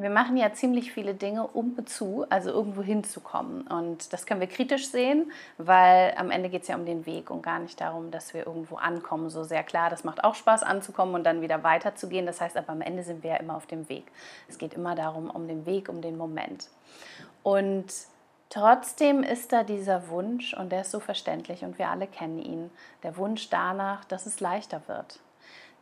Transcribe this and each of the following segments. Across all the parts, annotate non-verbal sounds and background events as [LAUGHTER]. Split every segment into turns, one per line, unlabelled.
wir machen ja ziemlich viele Dinge, um zu, also irgendwo hinzukommen. Und das können wir kritisch sehen, weil am Ende geht es ja um den Weg und gar nicht darum, dass wir irgendwo ankommen. So sehr klar, das macht auch Spaß anzukommen und dann wieder weiterzugehen. Das heißt aber am Ende sind wir ja immer auf dem Weg. Es geht immer darum, um den Weg, um den Moment. Und trotzdem ist da dieser Wunsch und der ist so verständlich und wir alle kennen ihn. Der Wunsch danach, dass es leichter wird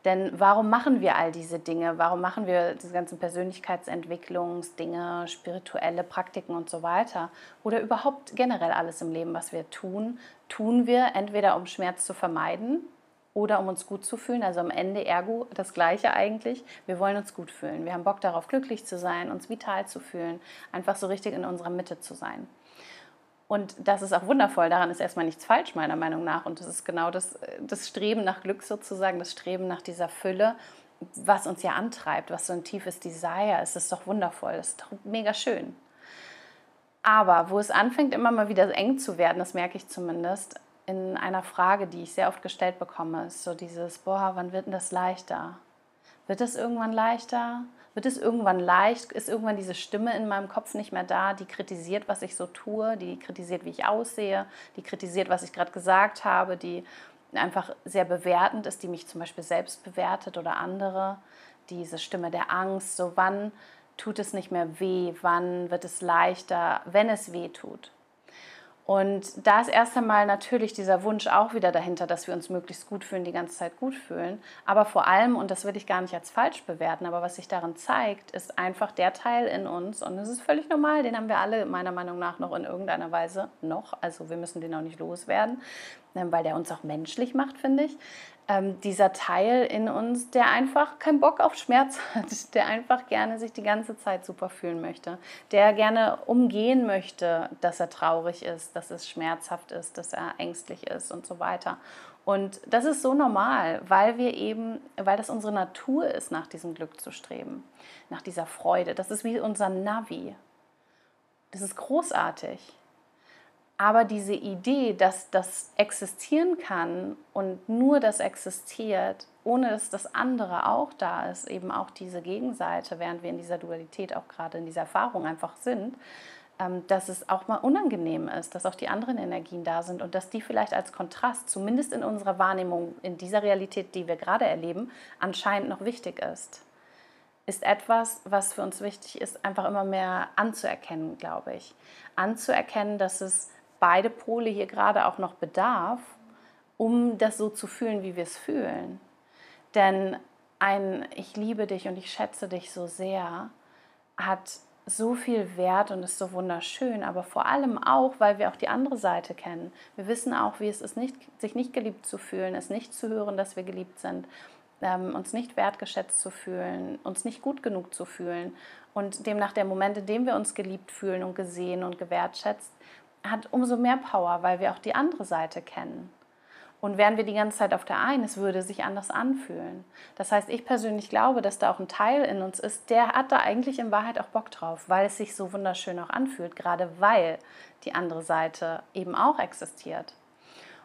denn warum machen wir all diese Dinge? Warum machen wir diese ganzen Persönlichkeitsentwicklungsdinge, spirituelle Praktiken und so weiter? Oder überhaupt generell alles im Leben, was wir tun? Tun wir entweder, um Schmerz zu vermeiden oder um uns gut zu fühlen. Also am Ende ergo das Gleiche eigentlich. Wir wollen uns gut fühlen. Wir haben Bock darauf, glücklich zu sein, uns vital zu fühlen, einfach so richtig in unserer Mitte zu sein. Und das ist auch wundervoll, daran ist erstmal nichts falsch, meiner Meinung nach. Und das ist genau das, das Streben nach Glück sozusagen, das Streben nach dieser Fülle, was uns ja antreibt, was so ein tiefes Desire ist. Das ist doch wundervoll, das ist doch mega schön. Aber wo es anfängt, immer mal wieder eng zu werden, das merke ich zumindest, in einer Frage, die ich sehr oft gestellt bekomme, ist so dieses, boah, wann wird denn das leichter? Wird es irgendwann leichter? wird es irgendwann leicht, ist irgendwann diese Stimme in meinem Kopf nicht mehr da, die kritisiert, was ich so tue, die kritisiert, wie ich aussehe, die kritisiert, was ich gerade gesagt habe, die einfach sehr bewertend ist, die mich zum Beispiel selbst bewertet oder andere. Diese Stimme der Angst, so wann tut es nicht mehr weh, wann wird es leichter, wenn es weh tut. Und da ist erst einmal natürlich dieser Wunsch auch wieder dahinter, dass wir uns möglichst gut fühlen, die ganze Zeit gut fühlen. Aber vor allem, und das will ich gar nicht als falsch bewerten, aber was sich darin zeigt, ist einfach der Teil in uns, und das ist völlig normal, den haben wir alle meiner Meinung nach noch in irgendeiner Weise noch, also wir müssen den auch nicht loswerden, ähm, weil der uns auch menschlich macht, finde ich ähm, dieser Teil in uns, der einfach keinen Bock auf Schmerz [LAUGHS] hat, der einfach gerne sich die ganze Zeit super fühlen möchte, der gerne umgehen möchte, dass er traurig ist, dass es schmerzhaft ist, dass er ängstlich ist und so weiter. Und das ist so normal, weil wir eben, weil das unsere Natur ist, nach diesem Glück zu streben, nach dieser Freude. Das ist wie unser Navi. Das ist großartig. Aber diese Idee, dass das existieren kann und nur das existiert, ohne dass das andere auch da ist, eben auch diese Gegenseite, während wir in dieser Dualität auch gerade in dieser Erfahrung einfach sind, ähm, dass es auch mal unangenehm ist, dass auch die anderen Energien da sind und dass die vielleicht als Kontrast, zumindest in unserer Wahrnehmung, in dieser Realität, die wir gerade erleben, anscheinend noch wichtig ist ist etwas, was für uns wichtig ist, einfach immer mehr anzuerkennen, glaube ich. Anzuerkennen, dass es beide Pole hier gerade auch noch bedarf, um das so zu fühlen, wie wir es fühlen. Denn ein Ich liebe dich und ich schätze dich so sehr hat so viel Wert und ist so wunderschön, aber vor allem auch, weil wir auch die andere Seite kennen. Wir wissen auch, wie es ist, nicht, sich nicht geliebt zu fühlen, es nicht zu hören, dass wir geliebt sind, ähm, uns nicht wertgeschätzt zu fühlen, uns nicht gut genug zu fühlen. Und demnach der Moment, in dem wir uns geliebt fühlen und gesehen und gewertschätzt, hat umso mehr Power, weil wir auch die andere Seite kennen. Und wären wir die ganze Zeit auf der einen, es würde sich anders anfühlen. Das heißt, ich persönlich glaube, dass da auch ein Teil in uns ist, der hat da eigentlich in Wahrheit auch Bock drauf, weil es sich so wunderschön auch anfühlt, gerade weil die andere Seite eben auch existiert.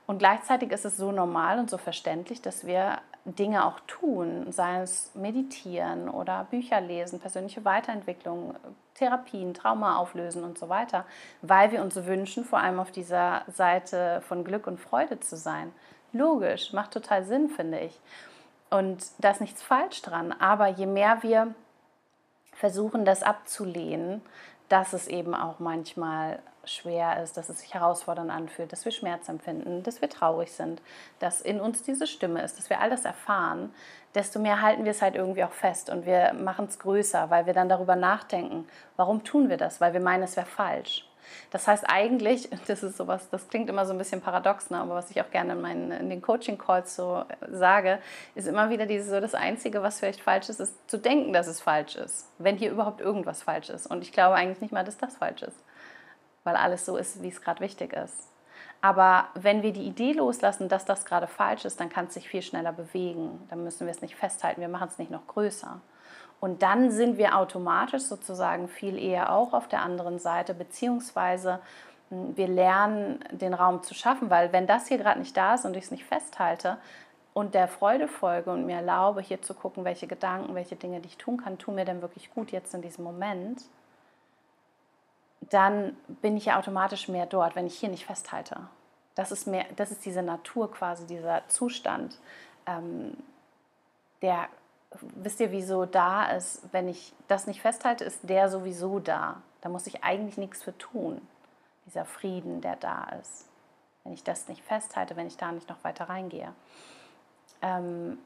Und gleichzeitig ist es so normal und so verständlich, dass wir Dinge auch tun, sei es meditieren oder Bücher lesen, persönliche Weiterentwicklung, Therapien, Trauma auflösen und so weiter, weil wir uns wünschen, vor allem auf dieser Seite von Glück und Freude zu sein. Logisch, macht total Sinn, finde ich. Und da ist nichts falsch dran. Aber je mehr wir versuchen, das abzulehnen, dass es eben auch manchmal schwer ist, dass es sich herausfordernd anfühlt, dass wir Schmerz empfinden, dass wir traurig sind, dass in uns diese Stimme ist, dass wir all das erfahren, desto mehr halten wir es halt irgendwie auch fest und wir machen es größer, weil wir dann darüber nachdenken, warum tun wir das? Weil wir meinen, es wäre falsch. Das heißt eigentlich, [LAUGHS] das ist sowas, das klingt immer so ein bisschen paradox, ne? aber was ich auch gerne in, meinen, in den Coaching-Calls so sage, ist immer wieder dieses so, das Einzige, was vielleicht falsch ist, ist zu denken, dass es falsch ist, wenn hier überhaupt irgendwas falsch ist. Und ich glaube eigentlich nicht mal, dass das falsch ist weil alles so ist, wie es gerade wichtig ist. Aber wenn wir die Idee loslassen, dass das gerade falsch ist, dann kann es sich viel schneller bewegen. Dann müssen wir es nicht festhalten, wir machen es nicht noch größer. Und dann sind wir automatisch sozusagen viel eher auch auf der anderen Seite, beziehungsweise hm, wir lernen den Raum zu schaffen, weil wenn das hier gerade nicht da ist und ich es nicht festhalte, und der Freude folge und mir erlaube, hier zu gucken, welche Gedanken, welche Dinge, die ich tun kann, tun mir denn wirklich gut jetzt in diesem Moment, dann bin ich ja automatisch mehr dort, wenn ich hier nicht festhalte. Das ist, mehr, das ist diese Natur quasi, dieser Zustand, ähm, der, wisst ihr, wieso da ist, wenn ich das nicht festhalte, ist der sowieso da. Da muss ich eigentlich nichts für tun, dieser Frieden, der da ist. Wenn ich das nicht festhalte, wenn ich da nicht noch weiter reingehe. Ähm,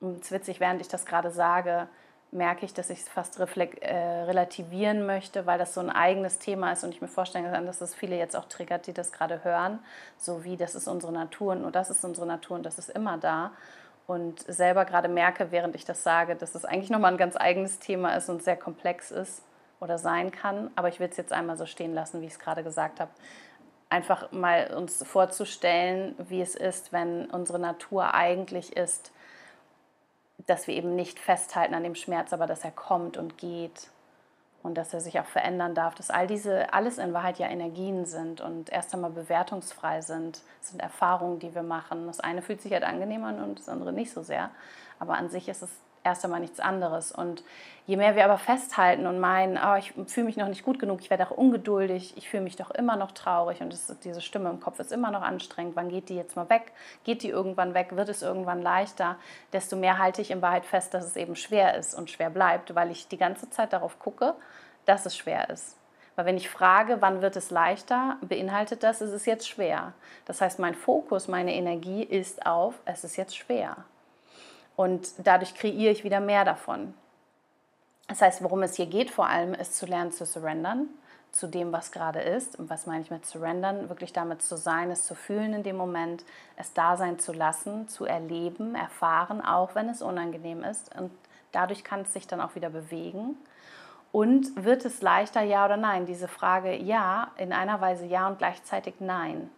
es ist witzig, während ich das gerade sage, merke ich, dass ich es fast äh, relativieren möchte, weil das so ein eigenes Thema ist und ich mir vorstellen kann, dass das viele jetzt auch triggert, die das gerade hören, so wie das ist unsere Natur und nur das ist unsere Natur und das ist immer da. Und selber gerade merke, während ich das sage, dass es eigentlich nochmal ein ganz eigenes Thema ist und sehr komplex ist oder sein kann. Aber ich will es jetzt einmal so stehen lassen, wie ich es gerade gesagt habe. Einfach mal uns vorzustellen, wie es ist, wenn unsere Natur eigentlich ist, dass wir eben nicht festhalten an dem Schmerz, aber dass er kommt und geht und dass er sich auch verändern darf, dass all diese, alles in Wahrheit ja Energien sind und erst einmal bewertungsfrei sind. Das sind Erfahrungen, die wir machen. Das eine fühlt sich halt angenehmer an und das andere nicht so sehr. Aber an sich ist es erst einmal nichts anderes. Und je mehr wir aber festhalten und meinen, oh, ich fühle mich noch nicht gut genug, ich werde auch ungeduldig, ich fühle mich doch immer noch traurig und das, diese Stimme im Kopf ist immer noch anstrengend, wann geht die jetzt mal weg? Geht die irgendwann weg? Wird es irgendwann leichter? Desto mehr halte ich in Wahrheit fest, dass es eben schwer ist und schwer bleibt, weil ich die ganze Zeit darauf gucke, dass es schwer ist. Weil wenn ich frage, wann wird es leichter, beinhaltet das, es ist jetzt schwer. Das heißt, mein Fokus, meine Energie ist auf, es ist jetzt schwer. Und dadurch kreiere ich wieder mehr davon. Das heißt, worum es hier geht vor allem, ist zu lernen zu surrendern zu dem, was gerade ist. Und was meine ich mit surrendern? Wirklich damit zu sein, es zu fühlen in dem Moment, es da sein zu lassen, zu erleben, erfahren, auch wenn es unangenehm ist. Und dadurch kann es sich dann auch wieder bewegen. Und wird es leichter, ja oder nein? Diese Frage ja, in einer Weise ja und gleichzeitig nein.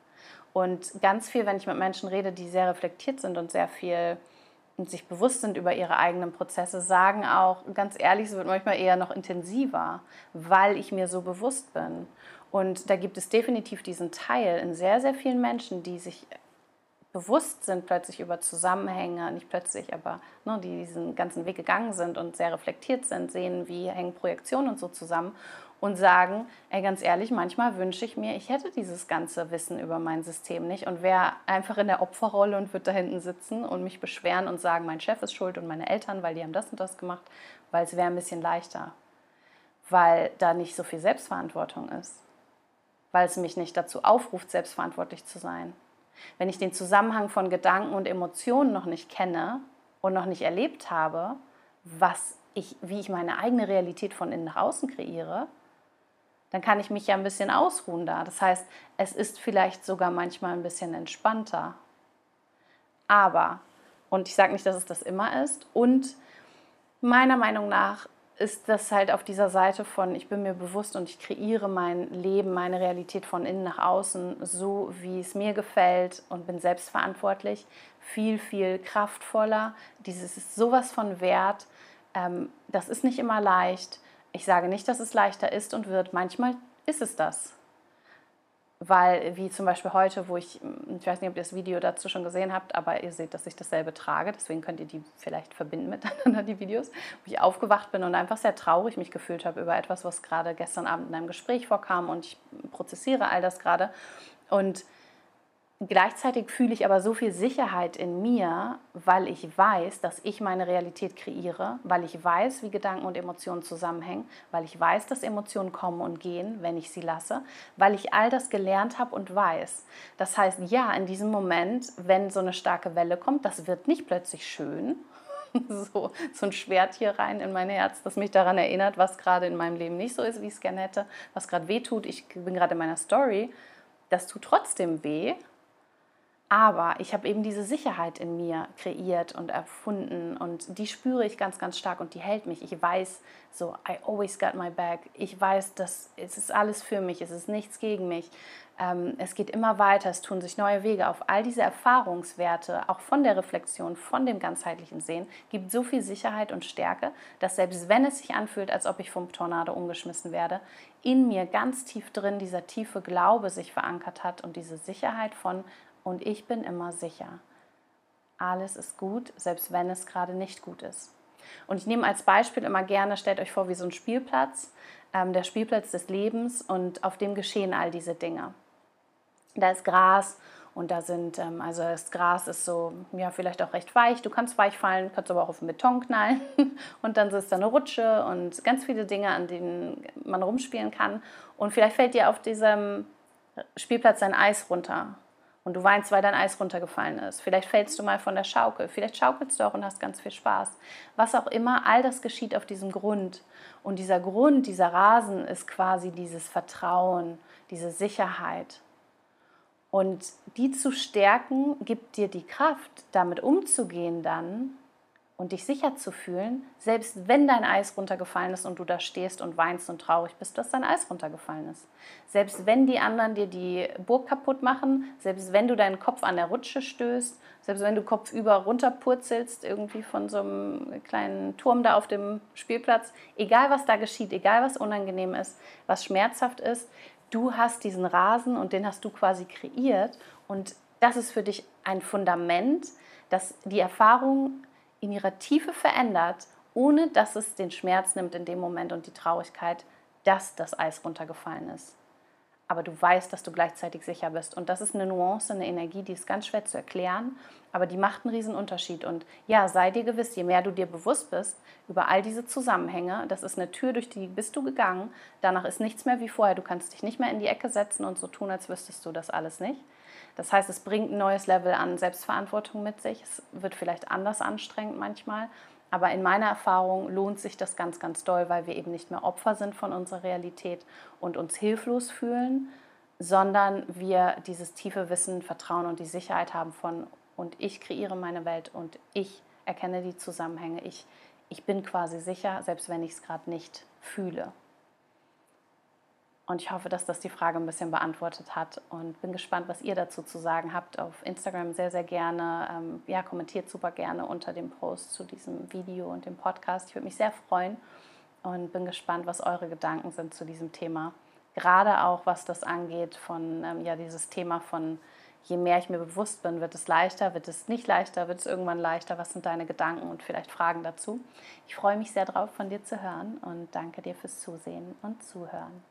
Und ganz viel, wenn ich mit Menschen rede, die sehr reflektiert sind und sehr viel und sich bewusst sind über ihre eigenen Prozesse, sagen auch, ganz ehrlich, es wird manchmal eher noch intensiver, weil ich mir so bewusst bin. Und da gibt es definitiv diesen Teil in sehr, sehr vielen Menschen, die sich bewusst sind plötzlich über Zusammenhänge, nicht plötzlich, aber ne, die diesen ganzen Weg gegangen sind und sehr reflektiert sind, sehen, wie hängen Projektionen und so zusammen und sagen, ey, ganz ehrlich, manchmal wünsche ich mir, ich hätte dieses ganze Wissen über mein System nicht und wäre einfach in der Opferrolle und würde da hinten sitzen und mich beschweren und sagen, mein Chef ist schuld und meine Eltern, weil die haben das und das gemacht, weil es wäre ein bisschen leichter, weil da nicht so viel Selbstverantwortung ist, weil es mich nicht dazu aufruft, selbstverantwortlich zu sein. Wenn ich den Zusammenhang von Gedanken und Emotionen noch nicht kenne und noch nicht erlebt habe, was ich, wie ich meine eigene Realität von innen nach außen kreiere, dann kann ich mich ja ein bisschen ausruhen da. Das heißt, es ist vielleicht sogar manchmal ein bisschen entspannter. Aber, und ich sage nicht, dass es das immer ist, und meiner Meinung nach ist das halt auf dieser Seite von, ich bin mir bewusst und ich kreiere mein Leben, meine Realität von innen nach außen, so wie es mir gefällt und bin selbstverantwortlich, viel, viel kraftvoller. Dieses ist sowas von wert. Ähm, das ist nicht immer leicht. Ich sage nicht, dass es leichter ist und wird. Manchmal ist es das. Weil, wie zum Beispiel heute, wo ich, ich weiß nicht, ob ihr das Video dazu schon gesehen habt, aber ihr seht, dass ich dasselbe trage, deswegen könnt ihr die vielleicht verbinden [LAUGHS] miteinander, die Videos, wo ich aufgewacht bin und einfach sehr traurig mich gefühlt habe über etwas, was gerade gestern Abend in einem Gespräch vorkam und ich prozessiere all das gerade. Und Gleichzeitig fühle ich aber so viel Sicherheit in mir, weil ich weiß, dass ich meine Realität kreiere, weil ich weiß, wie Gedanken und Emotionen zusammenhängen, weil ich weiß, dass Emotionen kommen und gehen, wenn ich sie lasse, weil ich all das gelernt habe und weiß. Das heißt, ja, in diesem Moment, wenn so eine starke Welle kommt, das wird nicht plötzlich schön, [LAUGHS] so, so ein Schwert hier rein in mein Herz, das mich daran erinnert, was gerade in meinem Leben nicht so ist, wie ich es gerne hätte, was gerade weh tut. Ich bin gerade in meiner Story. Das tut trotzdem weh, aber ich habe eben diese Sicherheit in mir kreiert und erfunden und die spüre ich ganz, ganz stark und die hält mich. Ich weiß so, I always got my back. Ich weiß, dass es ist alles für mich, es ist nichts gegen mich. Ähm, es geht immer weiter, es tun sich neue Wege auf. All diese Erfahrungswerte, auch von der Reflexion, von dem ganzheitlichen Sehen, gibt so viel Sicherheit und Stärke, dass selbst wenn es sich anfühlt, als ob ich vom Tornado umgeschmissen werde, in mir ganz tief drin dieser tiefe Glaube sich verankert hat und diese Sicherheit von und ich bin immer sicher. alles ist gut, selbst wenn es gerade nicht gut ist. Und ich nehme als Beispiel immer gerne, stellt euch vor, wie so ein Spielplatz, ähm, der Spielplatz des Lebens und auf dem geschehen all diese Dinge. Da ist Gras und da sind, ähm, also das Gras ist so, ja, vielleicht auch recht weich. Du kannst weich fallen, kannst aber auch auf den Beton knallen. [LAUGHS] und dann ist da eine Rutsche und ganz viele Dinge, an denen man rumspielen kann. Und vielleicht fällt dir auf diesem Spielplatz dein Eis runter. Und du weinst, weil dein Eis runtergefallen ist. Vielleicht fällst du mal von der Schaukel. Vielleicht schaukelst du auch und hast ganz viel Spaß. Was auch immer, all das geschieht auf diesem Grund. Und dieser Grund, dieser Rasen ist quasi dieses Vertrauen, diese Sicherheit. Und die zu stärken, gibt dir die Kraft, damit umzugehen dann und dich sicher zu fühlen, selbst wenn dein Eis runtergefallen ist und du da stehst und weinst und traurig bist, dass dein Eis runtergefallen ist. Selbst wenn die anderen dir die Burg kaputt machen, selbst wenn du deinen Kopf an der Rutsche stößt, selbst wenn du kopfüber runterpurzelst, irgendwie von so einem kleinen Turm da auf dem Spielplatz, egal was da geschieht, egal was unangenehm ist, was schmerzhaft ist, du hast diesen Rasen und den hast du quasi kreiert und das ist für dich ein Fundament, das die Erfahrung in ihrer Tiefe verändert, ohne dass es den Schmerz nimmt in dem Moment und die Traurigkeit, dass das Eis runtergefallen ist. Aber du weißt, dass du gleichzeitig sicher bist. Und das ist eine Nuance, eine Energie, die ist ganz schwer zu erklären, aber die macht einen riesen Unterschied. Und ja, sei dir gewiss, je mehr du dir bewusst bist über all diese Zusammenhänge, das ist eine Tür, durch die bist du gegangen. Danach ist nichts mehr wie vorher. Du kannst dich nicht mehr in die Ecke setzen und so tun, als wüsstest du das alles nicht. Das heißt, es bringt ein neues Level an Selbstverantwortung mit sich. Es wird vielleicht anders anstrengend manchmal. Aber in meiner Erfahrung lohnt sich das ganz, ganz doll, weil wir eben nicht mehr Opfer sind von unserer Realität und uns hilflos fühlen, sondern wir dieses tiefe Wissen, Vertrauen und die Sicherheit haben von, und ich kreiere meine Welt und ich erkenne die Zusammenhänge. Ich, ich bin quasi sicher, selbst wenn ich es gerade nicht fühle. Und ich hoffe, dass das die Frage ein bisschen beantwortet hat und bin gespannt, was ihr dazu zu sagen habt. Auf Instagram sehr, sehr gerne. Ähm, ja, kommentiert super gerne unter dem Post zu diesem Video und dem Podcast. Ich würde mich sehr freuen und bin gespannt, was eure Gedanken sind zu diesem Thema. Gerade auch, was das angeht, von ähm, ja, dieses Thema von je mehr ich mir bewusst bin, wird es leichter, wird es nicht leichter, wird es irgendwann leichter? Was sind deine Gedanken und vielleicht Fragen dazu? Ich freue mich sehr drauf, von dir zu hören und danke dir fürs Zusehen und Zuhören.